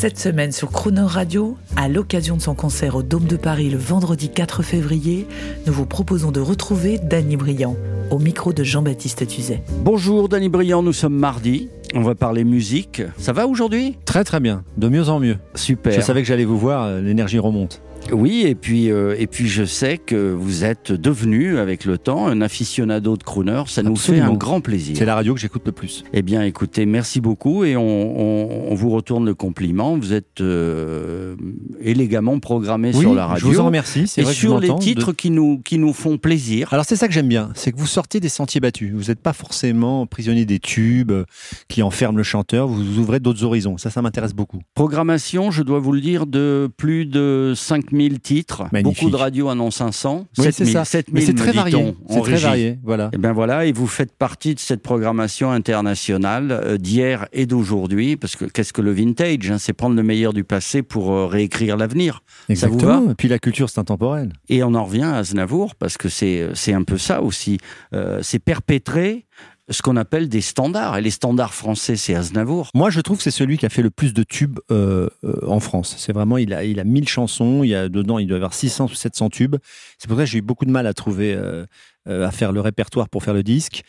Cette semaine sur Chrono Radio, à l'occasion de son concert au Dôme de Paris le vendredi 4 février, nous vous proposons de retrouver Danny Briand au micro de Jean-Baptiste Tuzet. Bonjour Danny Briand, nous sommes mardi. On va parler musique. Ça va aujourd'hui? Très très bien, de mieux en mieux. Super. Je savais que j'allais vous voir, euh, l'énergie remonte. Oui, et puis, euh, et puis je sais que vous êtes devenu, avec le temps, un aficionado de crooner. Ça nous fait un grand plaisir. C'est la radio que j'écoute le plus. Eh bien, écoutez, merci beaucoup et on, on- on vous retourne le compliment. Vous êtes euh, élégamment programmé sur la radio. je vous en remercie. Et vrai que je sur les de- titres qui, nous, qui nous font plaisir. Alors c'est ça que j'aime bien, c'est que vous sortez des sentiers battus. Vous n'êtes pas forcément prisonnier des tubes euh, qui enferment le chanteur. Vous ouvrez d'autres horizons. Ça, ça m'intéresse beaucoup. Programmation, je dois vous le dire, de plus de 5000 titres. Magnifique. Beaucoup de radios en ont 500. Oui, 7000, c'est ça. 7000, Mais c'est me très varié. C'est très varié. Voilà. Et bien voilà, et vous faites partie de cette programmation internationale euh, d'hier et d'aujourd'hui, parce que qu'est-ce que le vintage hein C'est prendre le meilleur du passé pour euh, réécrire l'avenir. Ça vous Exactement. Et puis la culture, c'est intemporel. Et on en revient à Aznavour, parce que c'est c'est un peu ça aussi. Euh, c'est perpétrer ce qu'on appelle des standards. Et les standards français, c'est Aznavour. Moi, je trouve que c'est celui qui a fait le plus de tubes euh, euh, en France. C'est vraiment, il a, il a 1000 chansons. Il y a dedans, il doit y avoir 600 ou 700 tubes. C'est pour ça que j'ai eu beaucoup de mal à trouver, euh, à faire le répertoire pour faire le disque.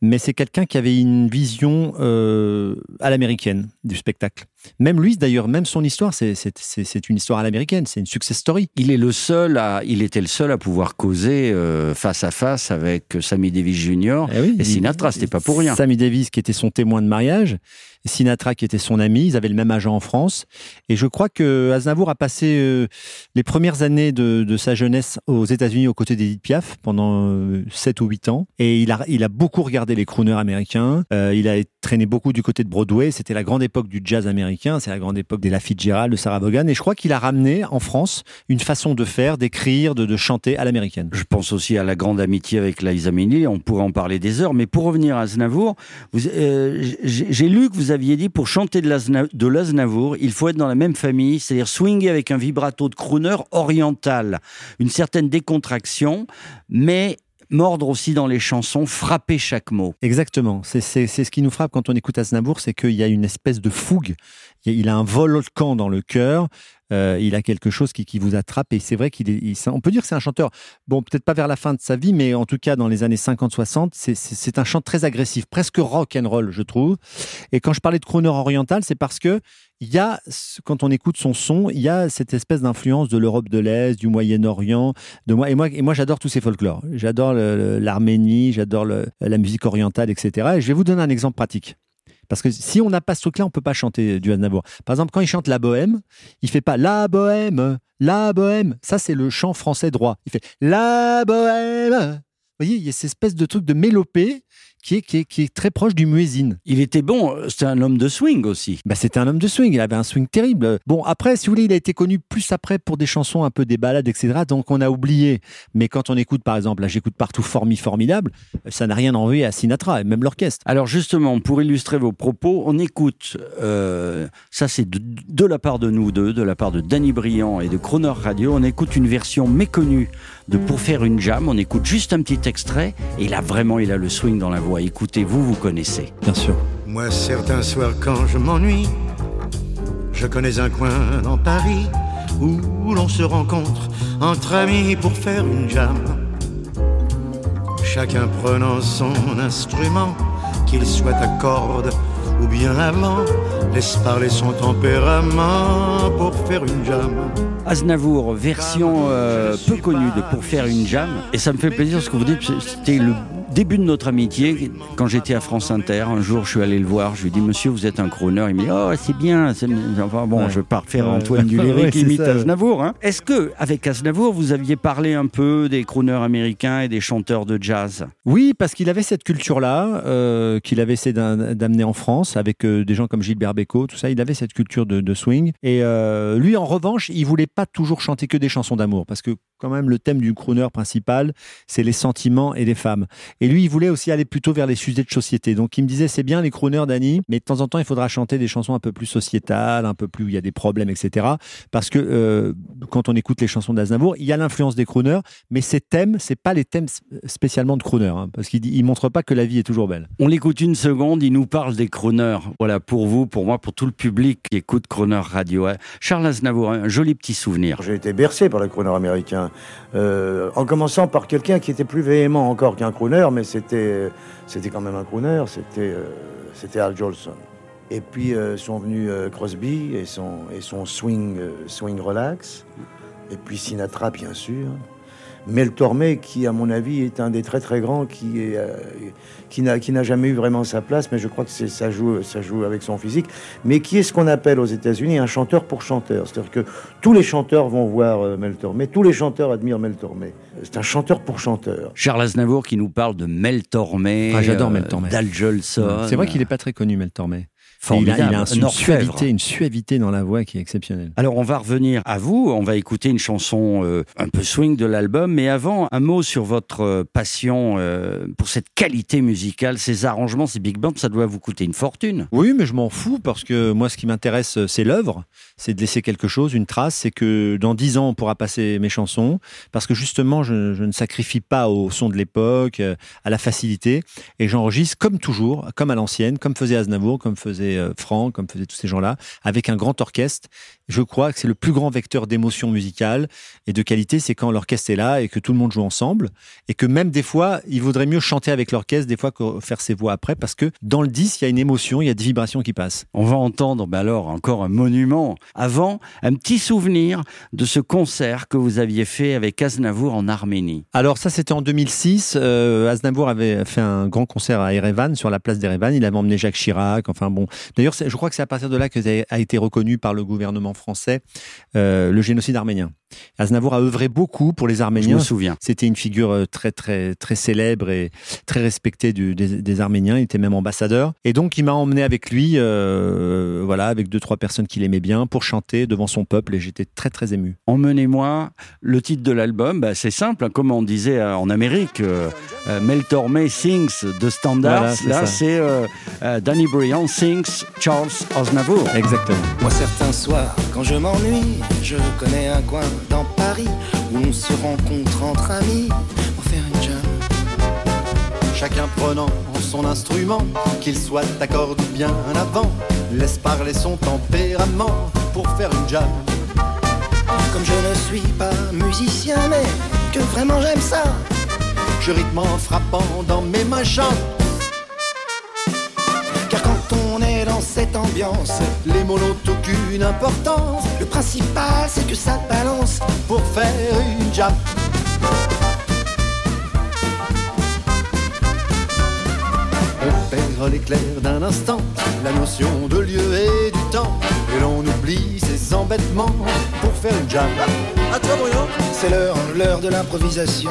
Mais c'est quelqu'un qui avait une vision euh, à l'américaine du spectacle. Même lui, d'ailleurs, même son histoire, c'est- une histoire à l'américaine. C'est une success story. Il est le seul à, il était le seul à pouvoir causer euh, face à face avec Sammy Davis Jr. Eh oui, Et Sinatra, c'était pas pour rien. Sammy Davis, qui était son témoin de mariage, Sinatra, qui était son ami, ils avaient le même agent en France. Et je crois que Aznavour a passé euh, les premières années de, sa jeunesse aux États-Unis aux côtés d'Edith Piaf pendant euh, 7 ou 8 ans. Et il a, il a beaucoup regardé les crooners américains. Euh, il a traîné beaucoup du côté de Broadway. C'était la grande époque du jazz américain. C'est la grande époque des Fitzgerald, de Sarah Vaughan. Et je crois qu'il a ramené en France une façon de faire, d'écrire, de, de chanter à l'américaine. Je pense aussi à la grande amitié avec Liza Minnelli, on pourrait en parler des heures, mais pour revenir à Aznavour, euh, j'ai lu que vous aviez dit pour chanter de l'Azna- de l'Aznavour, il faut être dans la même famille, c'est-à-dire swinguer avec un vibrato de crooner oriental, une certaine décontraction, mais mordre aussi dans les chansons, frapper chaque mot. Exactement. C'est ce qui nous frappe quand on écoute Aznavour, c'est qu'il y a une espèce de fougue. Il a un volcan dans le cœur. Euh, il a quelque chose qui, qui vous attrape. Et c'est vrai qu'il est. on peut dire que c'est un chanteur. Bon, peut-être pas vers la fin de sa vie, mais en tout cas dans les années 50-60, c'est- un chant très agressif, presque rock and roll, je trouve. Et quand je parlais de crooner oriental, c'est parce que il y a, quand on écoute son son, il y a cette espèce d'influence de l'Europe de l'Est, du Moyen-Orient, de moi. Et moi, et moi, j'adore tous ces folklores. J'adore l'Arménie, j'adore la musique orientale, etc. Et je vais vous donner un exemple pratique. Parce que si on n'a pas ce truc-là, on peut pas chanter du Aznavour. Par exemple, quand il chante la bohème, il fait pas la bohème, la bohème. Ça, c'est le chant français droit. Il fait la bohème. Vous voyez, il y a cette espèce de truc de mélopée qui est, qui est, qui est très proche du muezzin. Il était bon, c'était un homme de swing aussi. Bah, c'était un homme de swing, il avait un swing terrible. Bon, après, si vous voulez, il a été connu plus après pour des chansons un peu des balades, etc. Donc on a oublié. Mais quand on écoute, par exemple, là j'écoute partout Formi Formidable, ça n'a rien envoyé à Sinatra, et même l'orchestre. Alors justement, pour illustrer vos propos, on écoute, euh, ça c'est de, de la part de nous deux, de la part de Danny Briand et de Croner Radio, on écoute une version méconnue de Pour faire une jam, on écoute juste un petit extrait, et là vraiment il a le swing dans la voix. Écoutez, vous, vous connaissez. Bien sûr. Moi, certains soirs, quand je m'ennuie, je connais un coin dans Paris où l'on se rencontre entre amis pour faire une jam. Chacun prenant son instrument, qu'il soit à cordes ou bien avant, laisse parler son tempérament pour faire une jam. Aznavour, version euh, peu connue de Pour faire une jam, et ça me fait plaisir ce que vous dites, c'était le début de notre amitié, quand j'étais à France Inter, un jour je suis allé le voir, je lui ai dit Monsieur, vous êtes un crooner. Il me dit Oh, c'est bien. Enfin bon, Ouais. je refaire Ouais. Antoine Duléry Ouais, qui imite ça. Aznavour. hein. Est-ce que, avec Aznavour, vous aviez parlé un peu des crooners américains et des chanteurs de jazz? Oui, parce qu'il avait cette culture-là, euh, qu'il avait essayé d'am- d'amener en France avec euh, des gens comme Gilbert Bécaud, tout ça. Il avait cette culture de, de swing. Et euh, lui, en revanche, il voulait pas toujours chanter que des chansons d'amour, parce que quand même le thème du crooner principal, c'est les sentiments et les femmes. Et lui, il voulait aussi aller plutôt vers les sujets de société. Donc il me disait, c'est bien les crooners, Danny, mais de temps en temps, il faudra chanter des chansons un peu plus sociétales, un peu plus où il y a des problèmes, etc. Parce que euh, quand on écoute les chansons d'Aznavour, il y a l'influence des crooners, mais ces thèmes, c'est pas les thèmes spécialement de crooners, hein, parce qu'il il montre pas que la vie est toujours belle. On l'écoute une seconde, il nous parle des crooners. Voilà, pour vous, pour moi, pour tout le public qui écoute Croner Radio. Charles Aznavour, un joli petit souvenir. J'ai été bercé par le crooner américain. Euh, en commençant par quelqu'un qui était plus véhément encore qu'un crooner, mais c'était, c'était quand même un crooner, c'était, euh, c'était Al Jolson. Et puis euh, sont venus euh, Crosby et son, et son swing, euh, swing relax, et puis Sinatra bien sûr. Mel Tormé, qui à mon avis est un des très très grands, qui, est, euh, qui, n'a, qui n'a jamais eu vraiment sa place, mais je crois que c'est, ça, joue, ça joue avec son physique, mais qui est ce qu'on appelle aux États-Unis un chanteur pour chanteur. C'est-à-dire que tous les chanteurs vont voir euh, Mel Tormé, tous les chanteurs admirent Mel Tormé. C'est un chanteur pour chanteur. Charles Aznavour qui nous parle de Mel Tormé, Ah, j'adore Mel Tormé. d'Al Jolson. C'est vrai qu'il n'est pas très connu, Mel Tormé. Il a, il a un- Un une, suavité, une suavité dans la voix qui est exceptionnelle. Alors on va revenir à vous, on va écouter une chanson euh, un peu swing de l'album, mais avant un mot sur votre euh, passion euh, pour cette qualité musicale, ces arrangements, ces big bands, ça doit vous coûter une fortune. Oui, mais je m'en fous parce que moi, ce qui m'intéresse, c'est l'œuvre, c'est de laisser quelque chose, une trace. C'est que dans dix ans, on pourra passer mes chansons. Parce que justement, je, je ne sacrifie pas au son de l'époque, à la facilité, et j'enregistre comme toujours, comme à l'ancienne, comme faisait Aznavour, comme faisait euh, Franck, comme faisaient tous ces gens-là, avec un grand orchestre. Je crois que c'est le plus grand vecteur d'émotion musicale et de qualité, c'est quand l'orchestre est là et que tout le monde joue ensemble, et que même des fois, il vaudrait mieux chanter avec l'orchestre des fois que faire ses voix après, parce que dans le disque, il y a une émotion, il y a des vibrations qui passent. On va entendre ben alors encore un monument. Avant, un petit souvenir de ce concert que vous aviez fait avec Aznavour en Arménie. Alors ça, c'était en 2006. Euh, Aznavour avait fait un grand concert à Erevan, sur la place d'Erevan. Il avait emmené Jacques Chirac. Enfin bon. D'ailleurs, je crois que c'est à partir de là que ça a été reconnu par le gouvernement français euh, le génocide arménien. Aznavour a œuvré beaucoup pour les Je Arméniens. me souviens. C'était une figure euh, très très très célèbre et très respectée du- des, des Arméniens. Il était même ambassadeur. Et donc il m'a emmené avec lui, euh, voilà, avec deux trois personnes qu'il aimait bien, pour chanter devant son peuple. Et j'étais très très ému. Emmenez-moi. Le titre de l'album, bah, c'est simple, hein, comme on disait euh, en Amérique. euh, Mel Tormé sings de Standards. Voilà, Là, c'est euh, Danny Briand sings Charles Aznavour. Exactement. Moi certains soirs, quand je m'ennuie, je connais un coin dans Paris où on se rencontre entre amis pour faire une jam. Chacun prenant son instrument, qu'il soit accorde ou bien avant, laisse parler son tempérament pour faire une jam. Comme je ne suis pas musicien, mais que vraiment j'aime ça. Je rythme en frappant dans mes mains. Ambiance, Les mots n'ont aucune importance. Le principal c'est que ça balance. pour faire une jam. On perd l'éclair d'un instant, la notion de lieu et du temps, et l'on oublie ses embêtements pour faire une jam. À toi Bruno. C'est l'heure, l'heure de l'improvisation,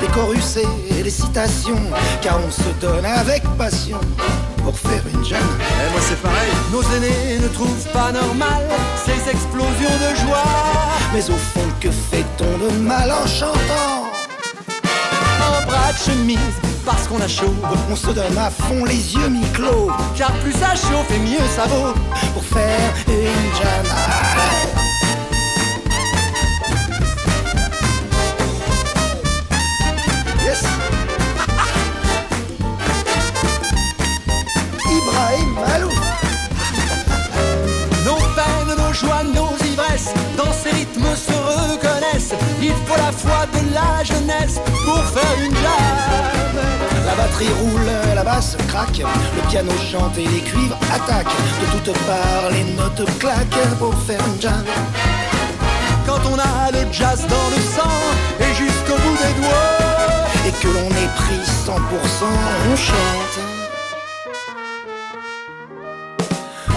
des chorus et des citations, car on se donne avec passion pour faire une jam. Et moi c'est pareil, nos aînés ne trouvent pas normal ces explosions de joie. Mais au fond, que fait-on de mal en chantant? En bras de chemise, parce qu'on a chaud, On se donne à fond les yeux mi-clos car plus ça chauffe et mieux ça vaut. pour faire une jam. Faut la foi de la jeunesse pour faire une jam. La batterie roule, la basse craque, le piano chante et les cuivres attaquent. De toutes parts, les notes claquent pour faire une jam. Quand on a le jazz dans le sang et jusqu'au bout des doigts. Et que l'on est pris 100%, on chante.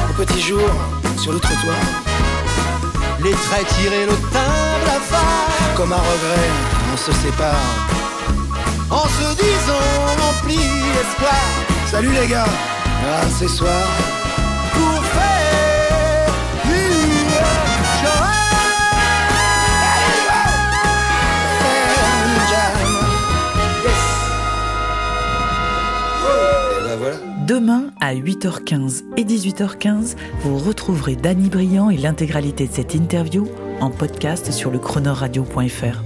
Au petit jour, sur le trottoir, Les traits tirés, le teint blafard. comme un regret, on se sépare. En se disant rempli d'espoir Salut les gars, un de ces Demain, à 8h15 et 18h15, vous retrouverez Danny Briand et l'intégralité de cette interview en podcast sur le chronoradio.fr.